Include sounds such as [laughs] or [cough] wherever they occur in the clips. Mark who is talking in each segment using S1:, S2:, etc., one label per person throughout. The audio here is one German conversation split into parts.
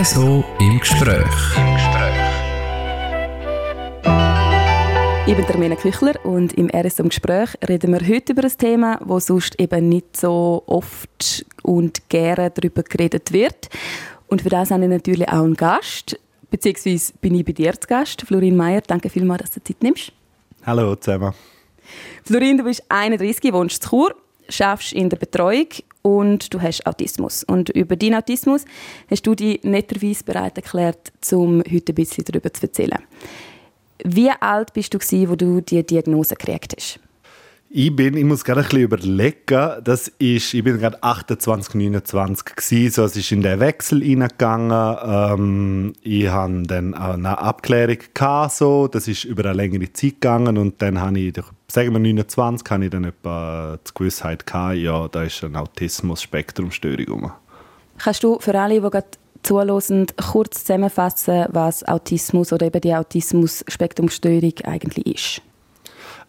S1: RSO im Gespräch. Im Gespräch.
S2: Ich bin Termina Küchler und im RSO im Gespräch reden wir heute über ein Thema, wo sonst eben nicht so oft und gerne darüber geredet wird. Und für das habe ich natürlich auch einen Gast, beziehungsweise bin ich bei dir zu Gast. Florin Meyer, danke vielmals, dass du Zeit nimmst.
S3: Hallo zusammen.
S2: Florin, du bist 31, wohnst in Chur, schaffst in der Betreuung und du hast Autismus. Und über deinen Autismus hast du dich netterweise bereit erklärt, um heute ein bisschen darüber zu erzählen. Wie alt bist du, als du die Diagnose gekriegt hast?
S3: Ich bin, ich muss gerade ein bisschen überlegen, das ist, ich bin gerade 28, 29 gewesen, so, es ist in den Wechsel reingegangen, ähm, ich hatte dann eine Abklärung gehabt, so, das ist über eine längere Zeit gegangen und dann habe ich, sagen wir 29, habe ich dann etwa die Gewissheit gehabt, ja, da ist eine Autismus-Spektrumstörung
S2: Kannst du für alle, die gerade zuhören, kurz zusammenfassen, was Autismus oder eben die Autismus-Spektrumstörung eigentlich ist?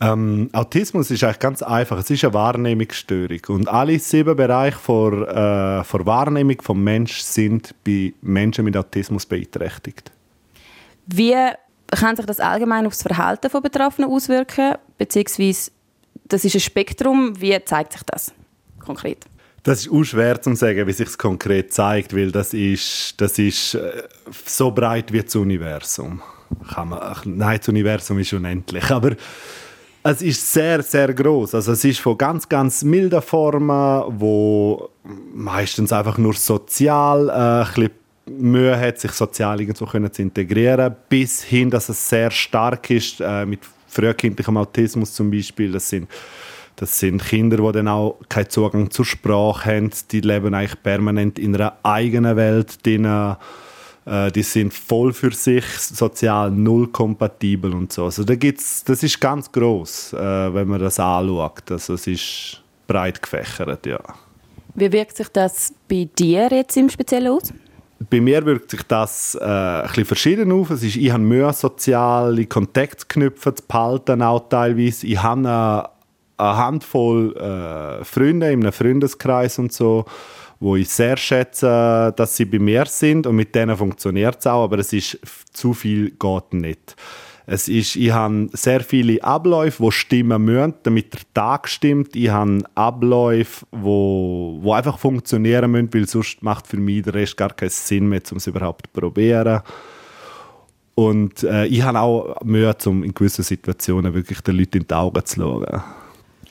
S3: Ähm, Autismus ist eigentlich ganz einfach. Es ist eine Wahrnehmungsstörung. Und alle sieben Bereiche vor, äh, vor Wahrnehmung vom Mensch sind bei Menschen mit Autismus beeinträchtigt.
S2: Wie kann sich das allgemein auf das Verhalten von Betroffenen auswirken? Beziehungsweise, das ist ein Spektrum. Wie zeigt sich das konkret?
S3: Das ist auch schwer zu sagen, wie sich es konkret zeigt, weil das ist, das ist äh, so breit wie das Universum. Kann man, nein, das Universum ist unendlich, aber es ist sehr, sehr groß. Also es ist von ganz, ganz milden Formen, wo meistens einfach nur sozial äh, ein bisschen Mühe hat, sich sozial irgendwo können zu integrieren, bis hin, dass es sehr stark ist äh, mit frühkindlichem Autismus zum Beispiel. Das sind das sind Kinder, die dann auch keinen Zugang zur Sprache haben. Die leben eigentlich permanent in einer eigenen Welt drin äh, die sind voll für sich, sozial null kompatibel und so. Also da gibt's, das ist ganz groß, äh, wenn man das anschaut. Also es ist breit gefächert, ja.
S2: Wie wirkt sich das bei dir jetzt im Speziellen aus?
S3: Bei mir wirkt sich das äh, ein bisschen verschieden auf. Es ist, ich habe Mühe, soziale Kontakte zu knüpfen, zu behalten auch teilweise. Ich habe eine, eine Handvoll äh, Freunde in einem Freundeskreis und so wo ich sehr schätze, dass sie bei mir sind und mit denen funktioniert es auch, aber es ist zu viel geht nicht. Es ist, ich habe sehr viele Abläufe, die stimmen müssen, damit der Tag stimmt. Ich habe Abläufe, wo, wo einfach funktionieren müssen, weil sonst macht für mich der Rest gar keinen Sinn mehr, um es überhaupt zu probieren. Und äh, ich habe auch Mühe, um in gewissen Situationen wirklich den Leuten in die Augen zu schauen.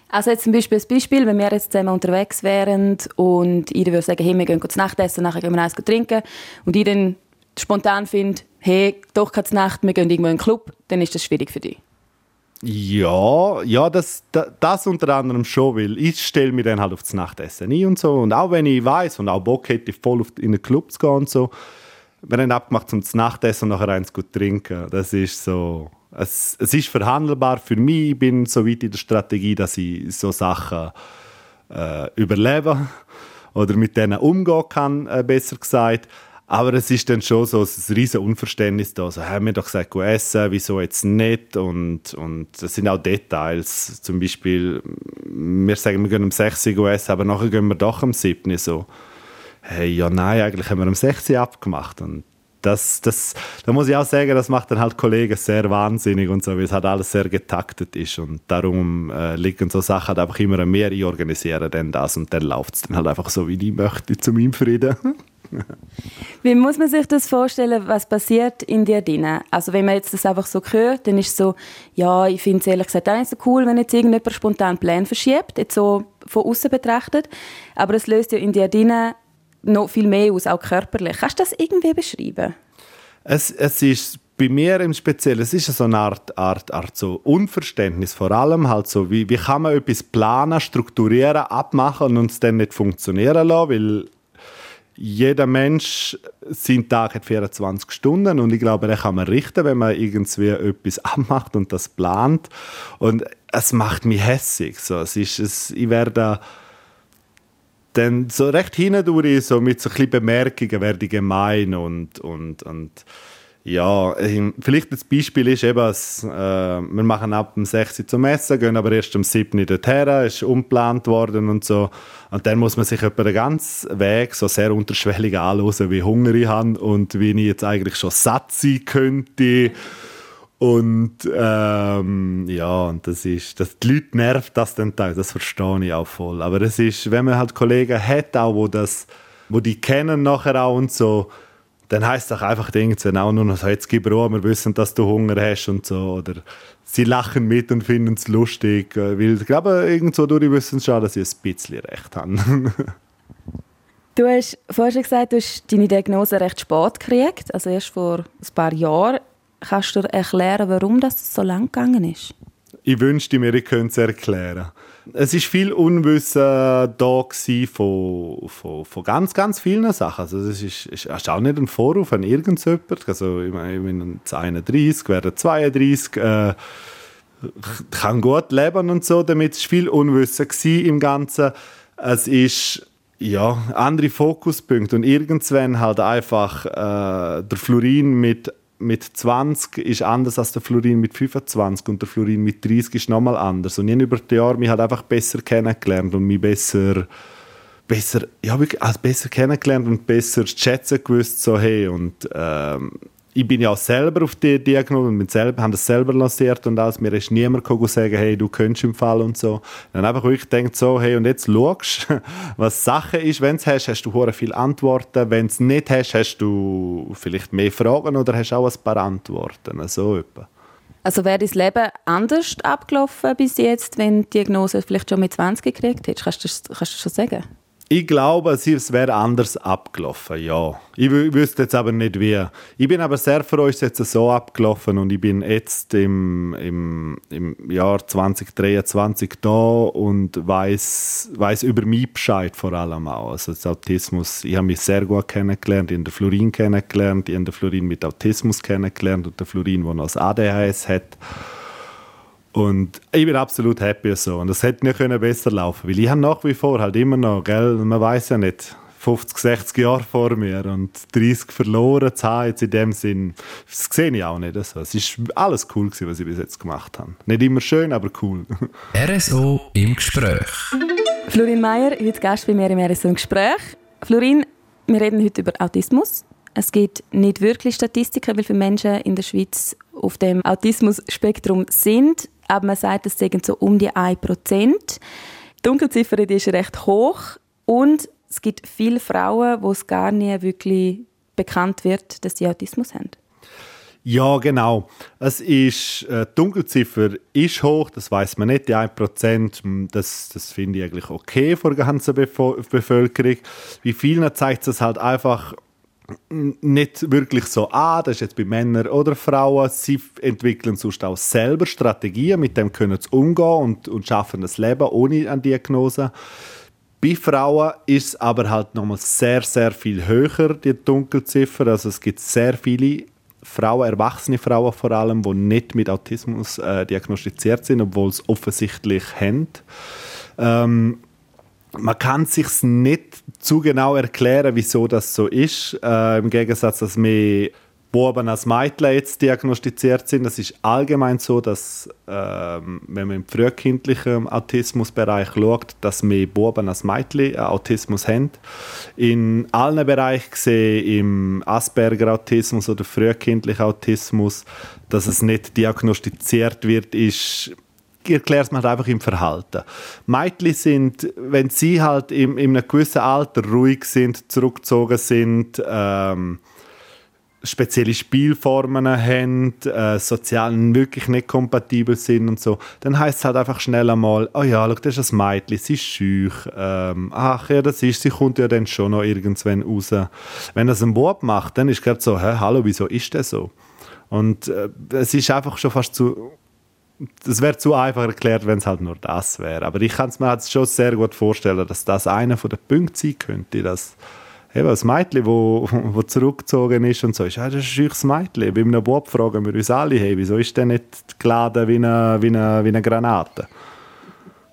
S2: Also jetzt zum Beispiel ein Beispiel, wenn wir jetzt zusammen unterwegs wären und ich würde sagen, hey, wir gehen zu Nacht essen, nachher gehen wir eins trinken und ich dann spontan finde, hey, doch keine Nacht, wir gehen irgendwo in einen Club, dann ist das schwierig für dich.
S3: Ja, ja, das, das, unter anderem schon, weil ich stelle mir dann halt das Nachtessen ein und so. Und auch wenn ich weiß und auch Bock hätte, voll auf, in den Club zu gehen und so, wir haben abgemacht zum Nachtessen und nachher eins gut trinken. Das ist so, es, es ist verhandelbar für mich. Ich bin so weit in der Strategie, dass ich so Sachen äh, überlebe oder mit denen umgehen kann, äh, besser gesagt. Aber es ist dann schon so ein riesen Unverständnis da. Also, haben wir doch gesagt, essen, wieso jetzt nicht? Und, und das sind auch Details. Zum Beispiel, wir sagen, wir gehen um 6 Uhr essen, aber nachher gehen wir doch um 7 Uhr so. Hey, ja, nein, eigentlich haben wir um 6 Uhr abgemacht. Und das, das, da muss ich auch sagen, das macht dann halt Kollegen sehr wahnsinnig und so, weil es halt alles sehr getaktet ist und darum äh, liegen so Sachen halt einfach immer mir, ich organisiere dann das und dann läuft es dann halt einfach so, wie ich möchte, zu meinem Frieden. [laughs] [laughs]
S2: wie muss man sich das vorstellen, was passiert in dir drin? Also wenn man jetzt das einfach so hört, dann ist es so, ja, ich finde es ehrlich gesagt auch nicht so cool, wenn jetzt irgendjemand spontan Pläne verschiebt, jetzt so von außen betrachtet, aber es löst ja in dir drin noch viel mehr aus, auch körperlich. Kannst du das irgendwie beschreiben?
S3: Es, es ist bei mir im Speziellen, es ist so eine Art, Art, Art so Unverständnis, vor allem halt so, wie, wie kann man etwas planen, strukturieren, abmachen und es dann nicht funktionieren lassen, weil jeder Mensch, sein Tag hat 24 Stunden und ich glaube, den kann man richten, wenn man irgendwie etwas [laughs] abmacht und das plant und es macht mich hässig. So, es ist, es, ich werde dann so recht hindurch, so mit so ein bisschen Bemerkungen werde ich gemein und, und, und Ja, ähm, vielleicht das Beispiel ist eben, dass, äh, wir machen ab dem 6 Uhr zum Essen, gehen aber erst am 7 Uhr dorthin, ist umgeplant worden und so. Und dann muss man sich über den ganzen Weg so sehr unterschwellig anhören, wie Hunger ich habe und wie ich jetzt eigentlich schon satt sein könnte. Und ähm, ja, und das ist, das, die Leute nervt das dann teil, das verstehe ich auch voll. Aber es ist, wenn man halt Kollegen hat, auch, wo das, wo die kennen nachher auch und so, dann heißt es auch einfach irgendwann auch nur noch so, jetzt gib Ruhe, wir wissen, dass du Hunger hast und so. Oder sie lachen mit und finden es lustig. Äh, weil ich glaube, irgendwo durch wissen sie schon, dass sie ein bisschen recht haben. [laughs]
S2: du hast vorhin schon gesagt, du hast deine Diagnose recht spät gekriegt, also erst vor ein paar Jahren. Kannst du erklären, warum das so lang gegangen ist?
S3: Ich wünschte mir, ich könnte es erklären. Es ist viel Unwissen da von, von, von ganz, ganz vielen Sachen. Also es ist, ist, ist auch nicht ein Vorwurf an irgendjemand. Also ich, meine, ich bin 31, werde 32, äh, kann gut leben und so. Damit war viel Unwissen im Ganzen. Es ist ja, andere Fokuspunkte und irgendwann halt einfach äh, der Florin mit mit 20 ist anders als der Florin mit 25 und der Florin mit 30 ist nochmal anders. Und ich habe über die Jahre mich halt einfach besser kennengelernt und mich besser, besser, ja, also besser kennengelernt und besser zu schätzen gewusst, so hey, und ähm, ich bin ja auch selber auf die Diagnose und bin selber, habe das selber lanciert und alles. Mir ist niemand gekommen sagen, hey, du könntest im Fall und so. Dann einfach wirklich denkt so, hey, und jetzt schaust, [laughs] was Sache ist. Wenn du es hast, hast du hure viele Antworten. Wenn du es nicht hast, hast du vielleicht mehr Fragen oder hast auch ein paar Antworten. So etwa.
S2: Also wäre dein Leben anders abgelaufen bis jetzt, wenn die Diagnose vielleicht schon mit 20 gekriegt hättest? Kannst du das, kannst du das schon sagen?
S3: Ich glaube, es wäre anders abgelaufen, ja. Ich wüsste jetzt aber nicht wie. Ich bin aber sehr froh, es ist jetzt so abgelaufen und ich bin jetzt im, im, im Jahr 2023 da und weiß weiß über mich Bescheid vor allem auch. Also das Autismus, ich habe mich sehr gut kennengelernt, ich habe den Florin kennengelernt, ich habe den Florin mit Autismus kennengelernt und den Florin, der noch das ADHS hat. Und ich bin absolut happy so. Und es hätte nicht besser laufen weil ich habe nach wie vor halt immer noch, gell, man weiß ja nicht, 50, 60 Jahre vor mir und 30 verloren zu haben, jetzt in dem Sinn, das sehe ich auch nicht so. Es war alles cool, gewesen, was ich bis jetzt gemacht habe. Nicht immer schön, aber cool. [laughs]
S1: RSO im Gespräch.
S2: Florin Meyer, heute Gast bei mir im RSO im Gespräch. Florin, wir reden heute über Autismus. Es gibt nicht wirklich Statistiken, wie viele Menschen in der Schweiz auf dem Autismus-Spektrum sind aber man sagt, es sind so um die 1%. Die Dunkelziffer ist recht hoch und es gibt viele Frauen, wo es gar nicht wirklich bekannt wird, dass sie Autismus haben.
S3: Ja, genau. Es ist, äh, die Dunkelziffer ist hoch, das weiß man nicht, die 1%, hm, das, das finde ich eigentlich okay vor der ganzen Bevölkerung. Wie vielen zeigt es halt einfach, nicht wirklich so an, das ist jetzt bei Männern oder Frauen. Sie entwickeln sonst auch selber Strategien, mit dem können sie umgehen und, und schaffen das Leben ohne eine Diagnose. Bei Frauen ist es aber halt nochmal sehr, sehr viel höher, die Dunkelziffer. Also es gibt sehr viele Frauen, erwachsene Frauen vor allem, die nicht mit Autismus äh, diagnostiziert sind, obwohl sie offensichtlich haben. Ähm, man kann sich nicht zu genau erklären, wieso das so ist. Äh, Im Gegensatz, dass mehr Buben als Mädchen jetzt diagnostiziert sind. Das ist allgemein so, dass äh, wenn man im frühkindlichen Autismusbereich schaut, dass mehr Buben als Mädchen Autismus haben. In allen Bereichen gesehen, im Asperger-Autismus oder frühkindlichen Autismus, dass es nicht diagnostiziert wird, ist erklärt es mir halt einfach im Verhalten. Mädchen sind, wenn sie halt in, in einem gewissen Alter ruhig sind, zurückgezogen sind, ähm, spezielle Spielformen haben, äh, sozial wirklich nicht kompatibel sind und so, dann heißt es halt einfach schnell einmal, oh ja, schau, das ist ein Mädchen, sie ist schüch, ähm, ach ja, das ist, sie kommt ja dann schon noch irgendwann raus. Wenn das ein Bub macht, dann ist gerade so, hä, hallo, wieso ist das so? Und äh, es ist einfach schon fast zu das wäre zu einfach erklärt, wenn es halt nur das wäre. Aber ich kann es mir halt schon sehr gut vorstellen, dass das einer der Punkte sein könnte, dass eben das Mädchen, wo, [laughs] wo zurückgezogen ist und so, ist, ja, das ist ein scheuches Mädchen. Bei einem Bob fragen wir uns alle, hey, wieso ist der nicht geladen wie eine, wie eine, wie eine Granate?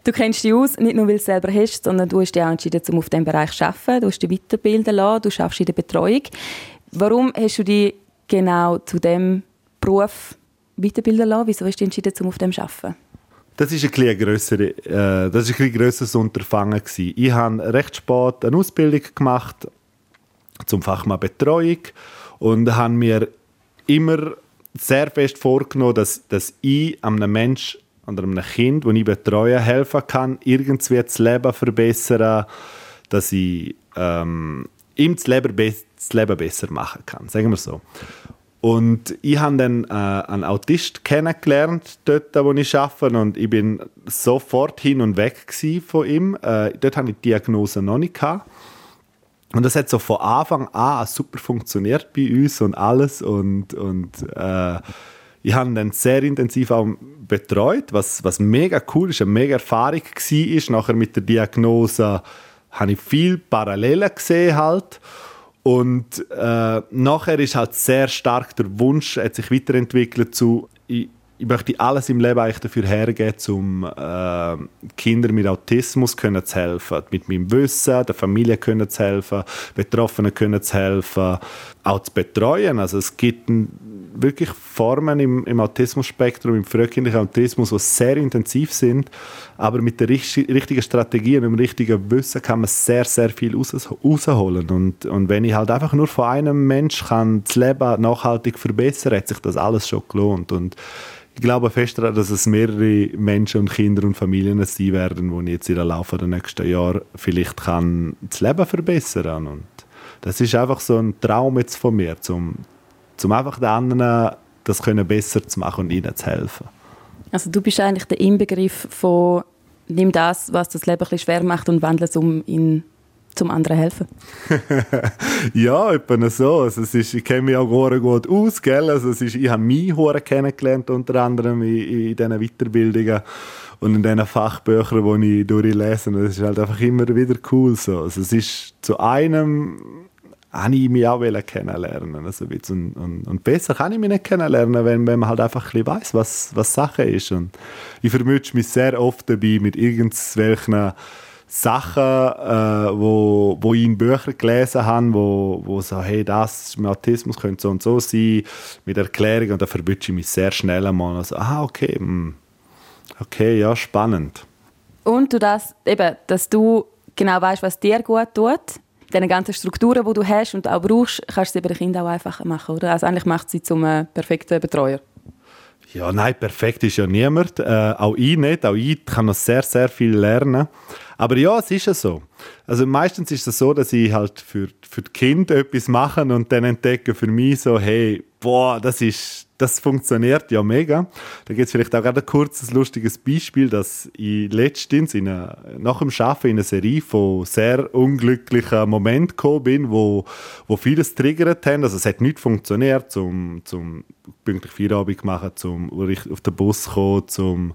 S2: Du kennst dich aus, nicht nur weil du es selber hast, sondern du hast dich auch entschieden, um auf diesem Bereich zu arbeiten. Du hast dich weiterbilden lassen, du schaffst in der Betreuung. Warum hast du dich genau zu dem Beruf weiterbilden lassen? Wieso hast du entschieden, um auf dem zu arbeiten?
S3: Das ist ein, grössere, äh, grösseres Unterfangen. Gewesen. Ich habe recht spät eine Ausbildung gemacht zum Fachmann Betreuung und habe mir immer sehr fest vorgenommen, dass, dass ich einem Menschen oder einem Kind, das ich betreue, helfen kann, irgendwie das Leben verbessern, dass ich ähm, ihm das Leben, das Leben besser machen kann, sagen wir so. Und ich habe dann äh, einen Autist kennengelernt, dort, wo ich arbeite, und ich bin sofort hin und weg von ihm. Äh, dort hatte ich die Diagnose noch nicht. Gehabt. Und das hat so von Anfang an super funktioniert bei uns und alles. Und, und äh, ich habe ihn dann sehr intensiv auch betreut, was, was mega cool ist, eine mega Erfahrung war. Nachher mit der Diagnose habe ich viel Parallelen gesehen halt. Und äh, nachher ist halt sehr stark der Wunsch, hat sich weiterentwickelt zu, ich, ich möchte alles im Leben eigentlich dafür hergeben, um äh, Kindern mit Autismus können zu helfen. Mit meinem Wissen, der Familie können zu helfen, Betroffenen können zu helfen, auch zu betreuen. Also es gibt ein, wirklich Formen im, im Autismus-Spektrum, im frühkindlichen Autismus, die sehr intensiv sind, aber mit der richtigen Strategie und dem richtigen Wissen kann man sehr, sehr viel rausholen. Und, und wenn ich halt einfach nur von einem Mensch kann das Leben nachhaltig verbessern, hat sich das alles schon gelohnt. Und ich glaube fest daran, dass es mehrere Menschen und Kinder und Familien sein werden, ich jetzt der Laufe der nächsten Jahre vielleicht kann das Leben verbessern kann. Und das ist einfach so ein Traum jetzt von mir, zum um einfach den anderen das können besser zu machen und ihnen zu helfen.
S2: Also du bist eigentlich der Inbegriff von nimm das, was das Leben ein schwer macht und wandle es um in zum anderen helfen? [laughs]
S3: ja, etwa so. Also es ist, ich kenne mich auch gut aus. Gell? Also es ist, ich habe mich kennengelernt, unter anderem in, in diesen Weiterbildungen und in diesen Fachbüchern, die ich durchlese. Das ist halt einfach immer wieder cool. So. Also es ist zu einem habe ich mich auch kennenlernen also und, und, und, besser kann ich mich nicht kennenlernen, wenn, wenn man halt einfach ein weiss, was, was Sache ist. Und ich vermute mich sehr oft dabei mit irgendwelchen Sachen, äh, wo, wo ich in Büchern gelesen habe, wo, wo so, hey, das mit Autismus könnte so und so sein, mit Erklärungen, und da verwünsche ich mich sehr schnell einmal. Also, ah, okay, mh, hm, okay, ja, spannend.
S2: Und du das, eben, dass du genau weißt, was dir gut tut, diese ganzen Strukturen, die du hast und auch brauchst, kannst du sie bei den Kindern auch einfacher machen, oder? Also eigentlich macht sie zum äh, perfekten Betreuer.
S3: Ja, nein, perfekt ist ja niemand. Äh, auch ich nicht. Auch ich kann noch sehr, sehr viel lernen. Aber ja, es ist ja so. Also meistens ist es so, dass ich halt für, für die Kinder etwas mache und dann entdecke für mich so, hey, boah, das ist, das funktioniert ja mega. Da gibt es vielleicht auch gerade ein kurzes, lustiges Beispiel, dass ich letztens in eine, nach dem Arbeiten in eine Serie von sehr unglücklichen Momenten gekommen bin, wo, wo vieles triggert haben. Also es hat nicht funktioniert, zum, zum pünktlich Feierabend machen, zum auf den Bus kommen, zum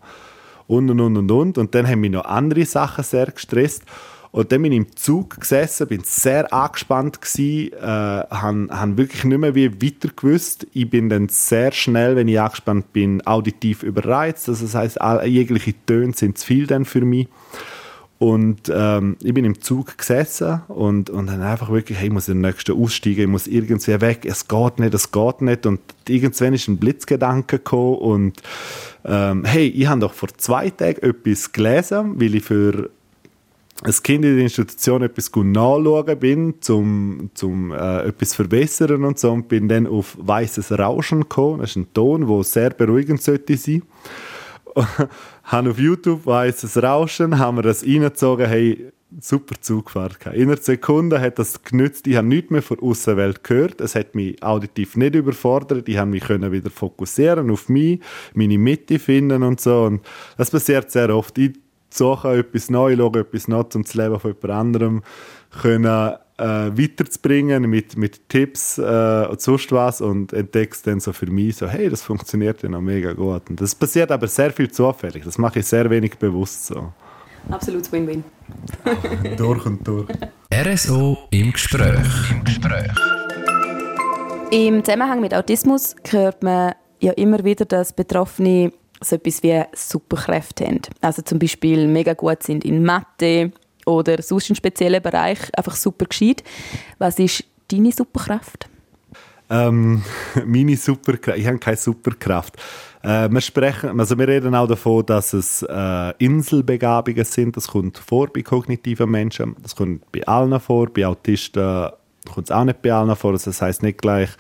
S3: und und und und und. Und dann haben mich noch andere Sachen sehr gestresst. Und dann bin ich im Zug gesessen, bin sehr angespannt gewesen, äh, habe, habe wirklich nicht mehr wie weiter gewusst. Ich bin dann sehr schnell, wenn ich angespannt bin, auditiv überreizt. Also das heißt, jegliche Töne sind zu viel dann für mich. Und ähm, ich bin im Zug gesessen und, und dann einfach wirklich, hey, ich muss in den nächsten aussteigen, ich muss irgendwie weg, es geht nicht, es geht nicht. Und irgendwann ist ein Blitzgedanke gekommen und ähm, hey, ich habe doch vor zwei Tagen etwas gelesen, weil ich für ein Kind in der Institution etwas nachschauen bin, um zum äh, etwas verbessern und so und bin dann auf weißes Rauschen gekommen. Das ist ein Ton, der sehr beruhigend sollte sein. [laughs] haben auf YouTube weißes Rauschen, haben wir das reingezogen, hey, super Zugfahrt gehabt. In einer Sekunde hat das genützt. Ich habe nichts mehr von der Außenwelt gehört. Es hat mich auditiv nicht überfordert. Ich habe mich wieder fokussieren auf mich, meine Mitte finden und so. Und das passiert sehr oft. Ich suche etwas Neues, schaue etwas Neues, um das Leben von jemand anderem können, äh, weiterzubringen mit, mit Tipps äh, und sonst was und entdeckst dann so für mich so, hey, das funktioniert ja noch mega gut. Und das passiert aber sehr viel zufällig. Das mache ich sehr wenig bewusst so.
S2: Absolut Win-Win. [laughs]
S3: durch und durch.
S1: RSO im Gespräch. Im Gespräch.
S2: Im Zusammenhang mit Autismus hört man ja immer wieder, dass Betroffene so etwas wie Superkräfte haben. Also zum Beispiel mega gut sind in Mathe oder sonst in speziellen Bereich einfach super gescheit. Was ist deine Superkraft?
S3: Ähm, [laughs] meine Superkraft, ich habe keine Superkraft. Äh, wir, sprechen, also wir reden auch davon, dass es äh, Inselbegabungen sind. Das kommt vor bei kognitiven Menschen. Das kommt bei allen vor. Bei Autisten kommt es auch nicht bei allen vor. Also das heißt nicht gleich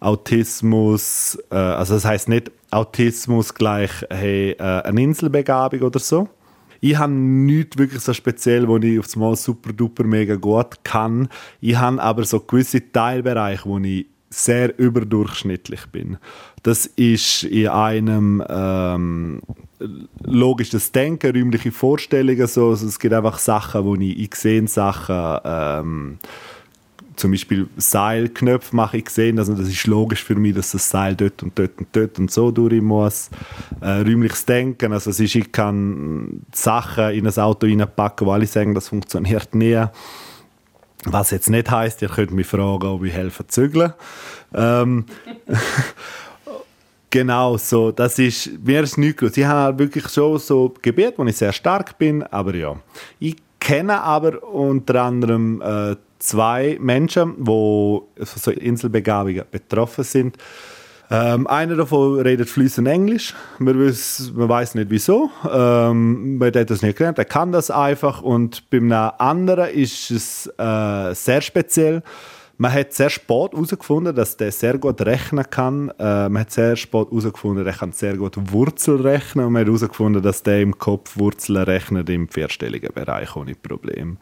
S3: Autismus, äh, also das heißt nicht Autismus gleich hey, äh, eine Inselbegabung oder so. Ich habe nichts wirklich so speziell, wo ich aufs Mal super duper mega gut kann. Ich habe aber so gewisse Teilbereiche, wo ich sehr überdurchschnittlich bin. Das ist in einem ähm, logisches Denken, räumliche Vorstellungen so. Also es gibt einfach Sachen, wo ich, ich sehe Sachen ähm, zum Beispiel Seilknöpfe mache ich gesehen, also das ist logisch für mich, dass das Seil dort und dort und dort und so durch muss. Äh, räumliches Denken, also es ist, ich kann Sachen in ein Auto reinpacken, wo alle sagen, das funktioniert nie. Was jetzt nicht heißt, ihr könnt mich fragen, ob ich helfe zügeln. Ähm, [laughs] genau, so, das ist, mir ist nichts gelöst. Ich habe wirklich schon so Gebiete, wo ich sehr stark bin, aber ja. Ich kenne aber unter anderem äh, zwei Menschen, die so Inselbegabungen betroffen sind. Ähm, einer davon redet fließend Englisch. Man, weiß, man weiß nicht wieso. Ähm, man hat das nicht gelernt. Er kann das einfach. Und beim anderen ist es äh, sehr speziell. Man hat sehr spät herausgefunden, dass der sehr gut rechnen kann. Äh, man hat sehr spät herausgefunden, er kann sehr gut Wurzel rechnen. Und man hat herausgefunden, dass der im Kopf Wurzeln rechnet im vierstelligen Bereich ohne Problem.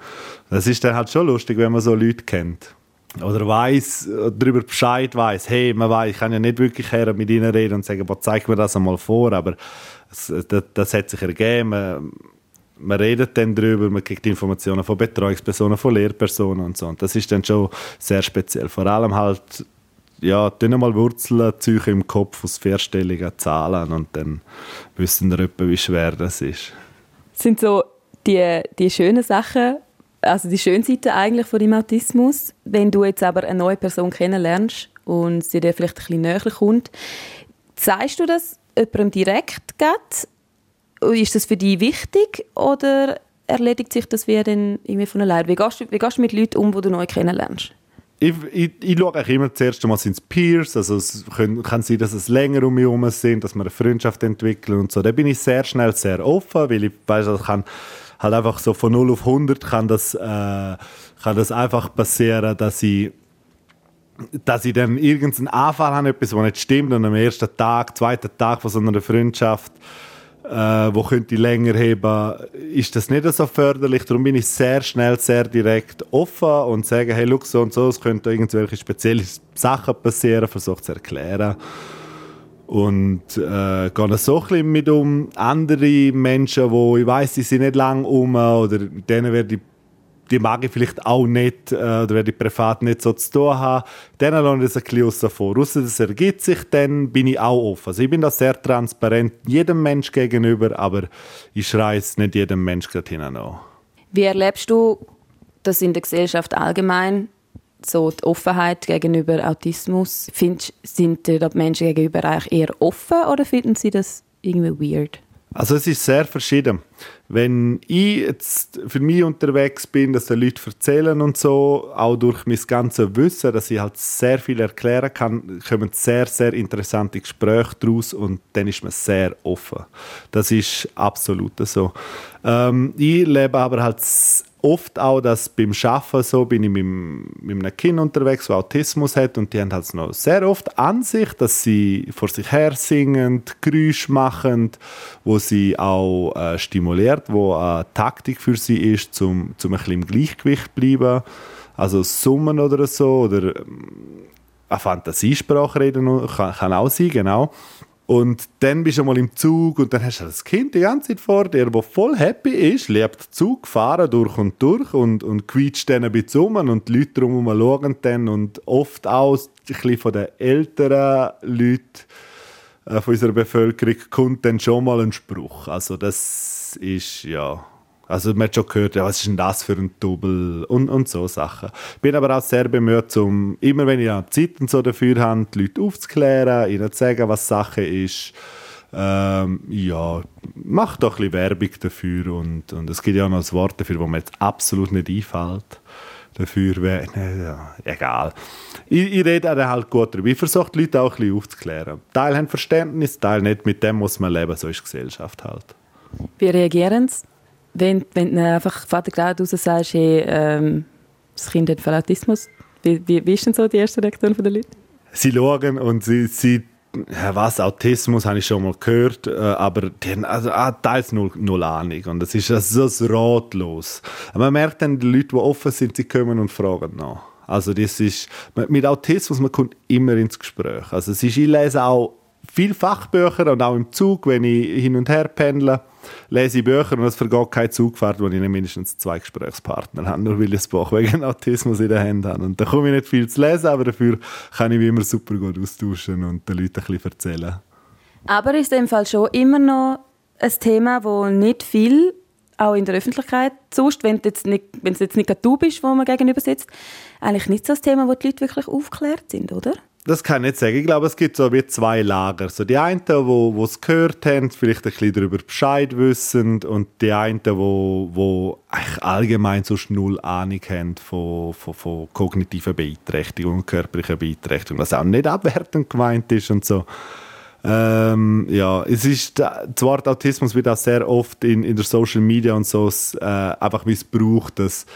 S3: Das ist dann halt schon lustig, wenn man so Leute kennt oder weiß darüber Bescheid weiß. Hey, man weiß, ich kann ja nicht wirklich her mit ihnen reden und sagen, zeig mir das einmal vor, aber das, das, das hat sich ergeben man redet dann darüber, man kriegt Informationen von Betreuungspersonen, von Lehrpersonen und so. Und das ist dann schon sehr speziell. Vor allem halt, ja, dann mal Wurzeln ziehen im Kopf aus vierstelligen Zahlen und dann wissen wir etwa, wie schwer das ist.
S2: Sind so die, die schönen Sachen, also die schönen Seiten eigentlich von dem Autismus, wenn du jetzt aber eine neue Person kennenlernst und sie dir vielleicht ein bisschen näher kommt, zeigst du das jemandem direkt geht ist das für dich wichtig oder erledigt sich das wie dann irgendwie von allein? Wie gehst, wie gehst du mit Leuten um, die du neu kennenlernst?
S3: Ich, ich, ich schaue immer zuerst einmal sind Peers, also es kann, kann sein, dass es länger um mich herum sind, dass wir eine Freundschaft entwickeln und so. Da bin ich sehr schnell sehr offen, weil ich weiß, das kann halt einfach so von 0 auf 100 kann das, äh, kann das einfach passieren, dass ich dass ich dann irgendeinen Anfall habe, etwas, was nicht stimmt und am ersten Tag, zweiten Tag von so einer Freundschaft äh, wo könnte ich länger heben, ist das nicht so förderlich. Darum bin ich sehr schnell, sehr direkt offen und sage, hey, look, so und so, es könnten irgendwelche spezielle Sachen passieren, versuche zu erklären. Und äh, gehe so ein bisschen mit um. Andere Menschen, wo ich weiß, sie sind nicht lang um oder denen werde ich die mag ich vielleicht auch nicht, äh, oder werde ich privat nicht so zu tun haben, dann lasse ich das ein bisschen aussen vor. Ausser das ergibt sich, dann bin ich auch offen. Also ich bin da sehr transparent jedem Mensch gegenüber, aber ich schreie es nicht jedem Mensch gerade hinein an.
S2: Wie erlebst du das in der Gesellschaft allgemein, so die Offenheit gegenüber Autismus? Findest, sind die Menschen gegenüber eigentlich eher offen oder finden sie das irgendwie weird?
S3: Also es ist sehr verschieden. Wenn ich jetzt für mich unterwegs bin, dass die Leute erzählen und so, auch durch mein ganzes Wissen, dass ich halt sehr viel erklären kann, kommen sehr, sehr interessante Gespräche daraus und dann ist man sehr offen. Das ist absolut so. Ähm, ich lebe aber halt oft auch, dass beim Arbeiten so bin ich mit, mit einem Kind unterwegs, das Autismus hat und die haben halt noch sehr oft an sich, dass sie vor sich her singen, Geräusche machen, wo sie auch äh, stimuliert, wo eine Taktik für sie ist, zum, zum ein bisschen im Gleichgewicht zu bleiben. Also Summen oder so oder ähm, eine Fantasiesprache reden kann, kann auch sein, genau. Und dann bist du mal im Zug und dann hast du das Kind die ganze Zeit vor dir, das voll happy ist, lebt Zug, fahren durch und durch und, und quietscht dann ein bisschen um und die Leute drumherum schauen dann und oft auch ein bisschen von den älteren Leuten äh, von unserer Bevölkerung kommt dann schon mal ein Spruch. Also das ist, ja, also man hat schon gehört, ja, was ist denn das für ein Double und, und so Sachen. Bin aber auch sehr bemüht, um, immer wenn ich Zeit und so dafür habe, die Leute aufzuklären, ihnen zu sagen, was Sache ist. Ähm, ja, mach doch ein bisschen Werbung dafür und, und es gibt ja auch noch ein Wort dafür, wo mir jetzt absolut nicht einfällt. dafür wäre, ja, egal. Ich, ich rede halt gut darüber. Ich versuche die Leute auch ein bisschen aufzuklären. Teil haben Verständnis, Teil nicht. Mit dem muss man leben, so ist die Gesellschaft halt.
S2: Wie reagieren sie, wenn, wenn du einfach Vater geradeaus sagst, hey, ähm, das Kind hat Autismus? Wie, wie, wie ist denn so die erste Reaktion der Leute?
S3: Sie schauen und sie, sie was, Autismus habe ich schon mal gehört, äh, aber die haben also, ah, teils null, null Ahnung. Und es ist so ratlos. Man merkt dann, die Leute, die offen sind, sie kommen und fragen nach. Also das ist, mit Autismus, man kommt immer ins Gespräch. Also es ist, ich lese auch viele Fachbücher und auch im Zug, wenn ich hin und her pendle, lese ich Bücher und es vergeht keine Zugfahrt, wo ich nicht mindestens zwei Gesprächspartner habe, nur weil ich das Buch wegen Autismus in der Hand habe. Und da komme ich nicht viel zu lesen, aber dafür kann ich wie immer super gut austauschen und den Leuten ein bisschen erzählen.
S2: Aber ist in dem Fall schon immer noch ein Thema, das nicht viel auch in der Öffentlichkeit sonst, wenn, jetzt nicht, wenn es jetzt nicht du bist, wo man gegenüber sitzt, eigentlich nicht so ein Thema, wo die Leute wirklich aufgeklärt sind, oder?
S3: Das kann ich nicht sagen. Ich glaube, es gibt so wie zwei Lager. So die einen, die wo es gehört haben, vielleicht ein bisschen darüber Bescheid wissen und die einen, die wo, wo eigentlich allgemein so null Ahnung haben von, von, von kognitiven Beeinträchtigungen, körperlichen Beeinträchtigungen, was auch nicht abwertend gemeint ist und so. Ähm, ja, es ist, das Wort Autismus wird auch sehr oft in, in der Social Media und so äh, einfach missbraucht, dass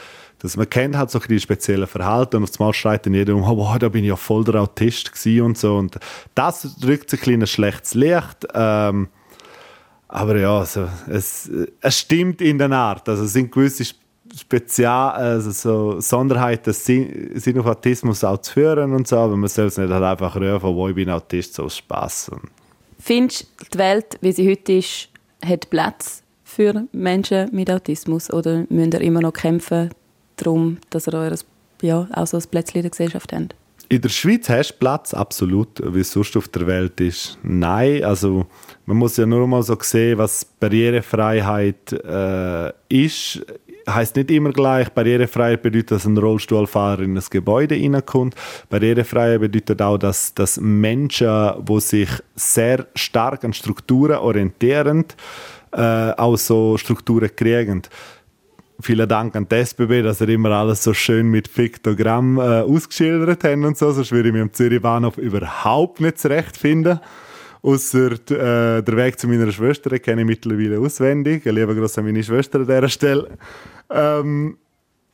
S3: dass man kennt halt so ein spezielle Verhalten und einmal schreit dann jeder um, oh, wow, da bin ich ja voll der Autist und so und das drückt sich ein, ein schlechtes Licht. Ähm, aber ja, also, es, es stimmt in der Art. Also es sind gewisse Spezial, also so Sonderheiten sind auf Autismus auch zu führen und so, aber man soll es nicht halt einfach rufen, wo ich bin Autist, so aus Spass.
S2: Findest du, die Welt, wie sie heute ist, hat Platz für Menschen mit Autismus oder müssen ihr immer noch kämpfen darum, dass ihr eures, ja, auch so ein Plätzchen in der Gesellschaft habt?
S3: In der Schweiz hast du Platz, absolut. Wie es sonst auf der Welt ist, nein. Also, man muss ja nur mal so sehen, was Barrierefreiheit äh, ist. Heißt nicht immer gleich, Barrierefreiheit bedeutet, dass ein Rollstuhlfahrer in ein Gebäude hineinkommt. Barrierefreiheit bedeutet auch, dass, dass Menschen, die sich sehr stark an Strukturen orientieren, äh, auch so Strukturen kriegen vielen Dank an die SBB, dass ihr immer alles so schön mit Piktogramm äh, ausgeschildert habt und so, sonst würde ich mich am Zürich Bahnhof überhaupt nicht zurechtfinden. Außer äh, der Weg zu meiner Schwester, kenne ich mittlerweile auswendig. Ein lieber Gruß an meine Schwester an dieser Stelle. Ähm,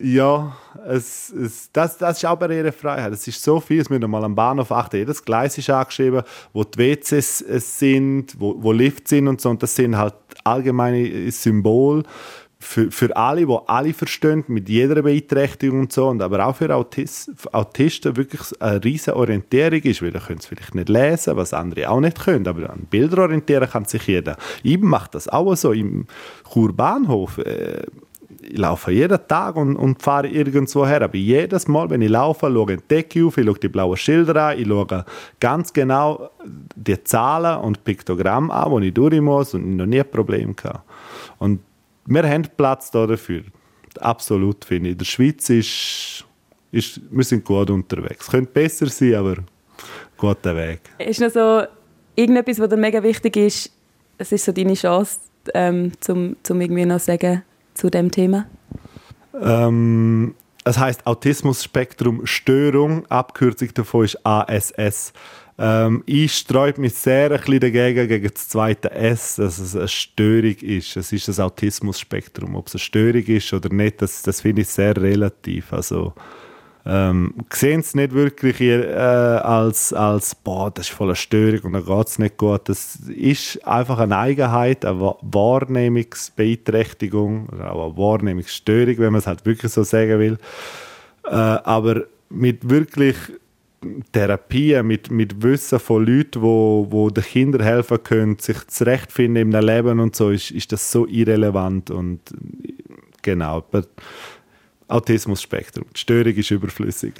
S3: ja, es, es, das, das ist auch Barrierefreiheit. Es ist so viel, es müssen mal am Bahnhof achten. Jedes Gleis ist angeschrieben, wo die WCs sind, wo, wo Lifts sind und so. Und das sind halt allgemeine Symbole für, für alle, die alle verstehen, mit jeder Beeinträchtigung und so, und aber auch für Autis, Autisten wirklich eine riesige Orientierung ist, weil ihr könnt es vielleicht nicht lesen, was andere auch nicht können, aber an Bilder orientieren kann sich jeder. Ich mache das auch so im Churbahnhof. Äh, ich laufe jeden Tag und, und fahre irgendwo her. Aber jedes Mal, wenn ich laufe, schaue ich die Decke auf, ich schaue die blauen Schilder an, ich schaue ganz genau die Zahlen und Piktogramme an, wo ich durch muss und noch nie ein Problem hatte. Und wir haben Platz da dafür. Absolut, finde ich. In der Schweiz ist, ist, wir sind gut unterwegs. Es könnte besser sein, aber guter Weg.
S2: Ist noch so irgendetwas, was dir mega wichtig ist, es ist so deine Chance, ähm, zum, zum irgendwie noch sagen zu dem Thema?
S3: Ähm, es heißt Autismus-Spektrum Störung. Abkürzung davon ist ASS. Ähm, ich sträube mich sehr ein bisschen dagegen, gegen das zweite S, dass es eine Störung ist. Es ist das Autismus-Spektrum. Ob es eine Störung ist oder nicht, das, das finde ich sehr relativ. Also, ähm, sehen es nicht wirklich äh, als, als boah, das ist voll eine Störung und dann geht es nicht gut. Das ist einfach eine Eigenheit, eine Wahrnehmungsbeeinträchtigung oder auch eine Wahrnehmungsstörung, wenn man es halt wirklich so sagen will. Äh, aber mit wirklich Therapien, mit, mit Wissen von Leuten, wo, wo den Kindern helfen können, sich zurechtfinden im Leben und so, ist, ist das so irrelevant und genau, Autismus-Spektrum. Die Störung ist überflüssig.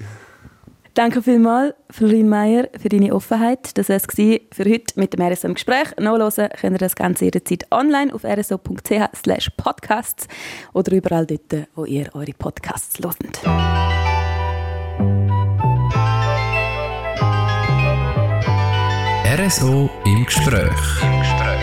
S2: Danke vielmals, Florin Meyer, für deine Offenheit. Das war es für heute mit dem RSO im Gespräch. Nachhören könnt ihr das Ganze jederzeit online auf rso.ch podcasts oder überall dort, wo ihr eure Podcasts hört.
S1: RSO im Gespräch. Im Gespräch.